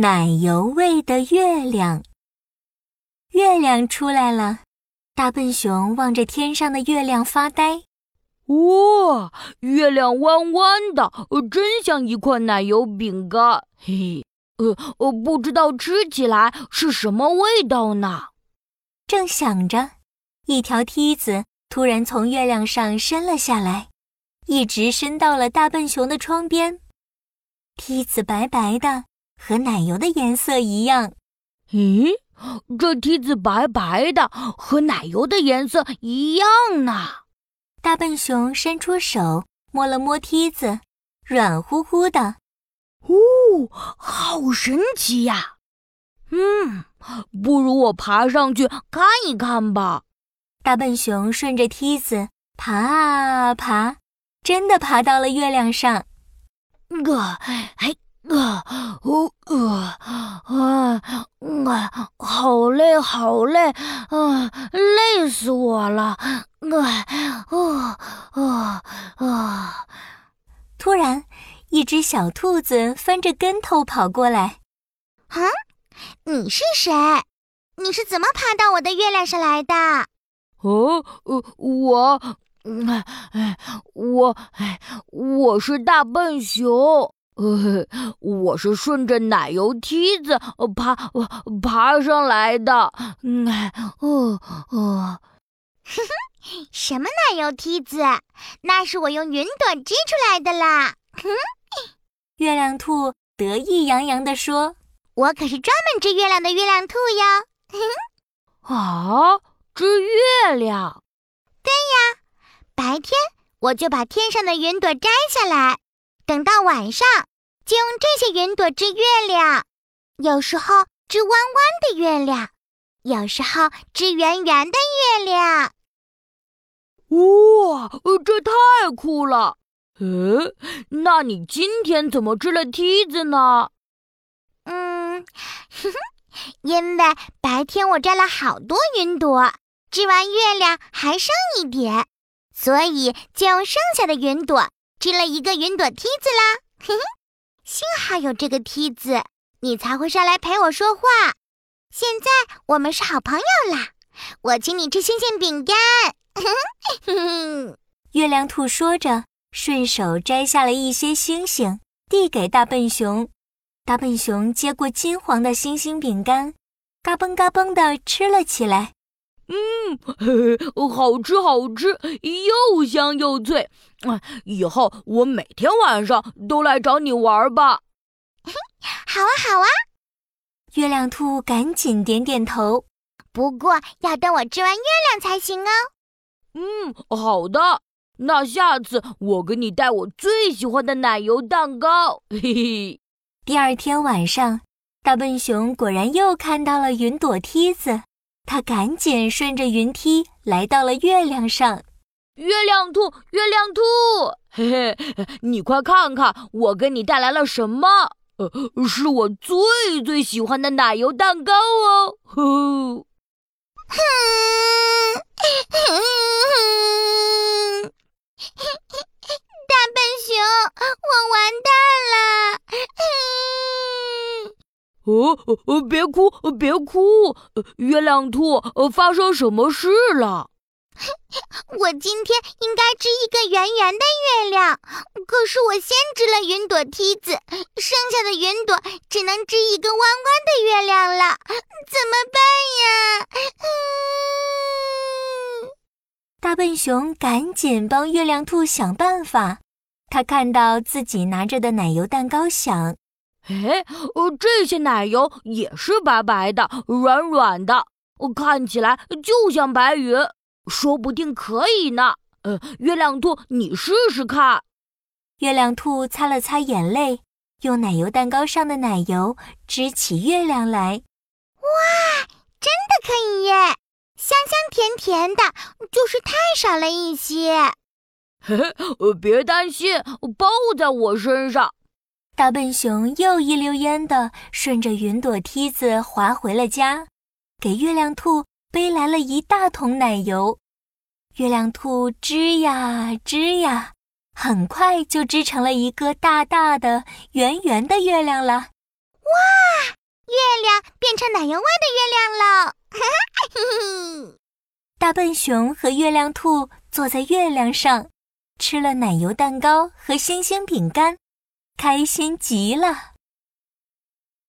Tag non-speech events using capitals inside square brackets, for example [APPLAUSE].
奶油味的月亮。月亮出来了，大笨熊望着天上的月亮发呆。哇，月亮弯弯的，真像一块奶油饼干。嘿嘿，呃呃，不知道吃起来是什么味道呢？正想着，一条梯子突然从月亮上伸了下来，一直伸到了大笨熊的窗边。梯子白白的，和奶油的颜色一样。咦，这梯子白白的，和奶油的颜色一样呢？大笨熊伸出手摸了摸梯子，软乎乎的。哦，好神奇呀！嗯，不如我爬上去看一看吧。大笨熊顺着梯子爬啊爬，真的爬到了月亮上。个，哎，啊，哦，呃，啊，啊，好累，好累，啊，累死我了，啊，哦，哦，啊！突然，一只小兔子翻着跟头跑过来。啊，你是谁？你是怎么爬到我的月亮上来的？哦，呃，我。我哎，我是大笨熊，呃，[LAUGHS] 我是顺着奶油梯子爬爬上来的。嗯，哦哦，哼哼，什么奶油梯子？那是我用云朵织出来的啦。哼，月亮兔得意洋洋地说：“我可是专门织月亮的月亮兔哟。”哼，啊，织月亮？对呀。白天我就把天上的云朵摘下来，等到晚上就用这些云朵织月亮。有时候织弯弯的月亮，有时候织圆圆的月亮。哇，这太酷了！呃，那你今天怎么织了梯子呢？嗯，哼哼，因为白天我摘了好多云朵，织完月亮还剩一点。所以就用剩下的云朵织了一个云朵梯子啦，嘿嘿，幸好有这个梯子，你才会上来陪我说话。现在我们是好朋友啦，我请你吃星星饼干。[LAUGHS] 月亮兔说着，顺手摘下了一些星星，递给大笨熊。大笨熊接过金黄的星星饼干，嘎嘣嘎嘣地吃了起来。嗯，[LAUGHS] 好吃好吃，又香又脆。啊，以后我每天晚上都来找你玩吧。好啊，好啊。月亮兔赶紧点点头。不过要等我织完月亮才行哦。嗯，好的。那下次我给你带我最喜欢的奶油蛋糕。嘿嘿。第二天晚上，大笨熊果然又看到了云朵梯子。他赶紧顺着云梯来到了月亮上。月亮兔，月亮兔，嘿嘿，你快看看，我给你带来了什么？呃，是我最最喜欢的奶油蛋糕哦。哼，大笨熊，我完蛋了。哦哦，别哭，别哭！月亮兔，发生什么事了？[LAUGHS] 我今天应该织一个圆圆的月亮，可是我先织了云朵梯子，剩下的云朵只能织一个弯弯的月亮了，怎么办呀？[LAUGHS] 大笨熊赶紧帮月亮兔想办法。他看到自己拿着的奶油蛋糕，想。哎，呃，这些奶油也是白白的、软软的，看起来就像白云，说不定可以呢。呃，月亮兔，你试试看。月亮兔擦了擦眼泪，用奶油蛋糕上的奶油支起月亮来。哇，真的可以耶！香香甜甜的，就是太少了一些。嘿 [LAUGHS] 嘿，别担心，包在我身上。大笨熊又一溜烟地顺着云朵梯子滑回了家，给月亮兔背来了一大桶奶油。月亮兔织呀织呀，很快就织成了一个大大的、圆圆的月亮了。哇，月亮变成奶油味的月亮喽！哈哈，大笨熊和月亮兔坐在月亮上，吃了奶油蛋糕和星星饼干，开心极了。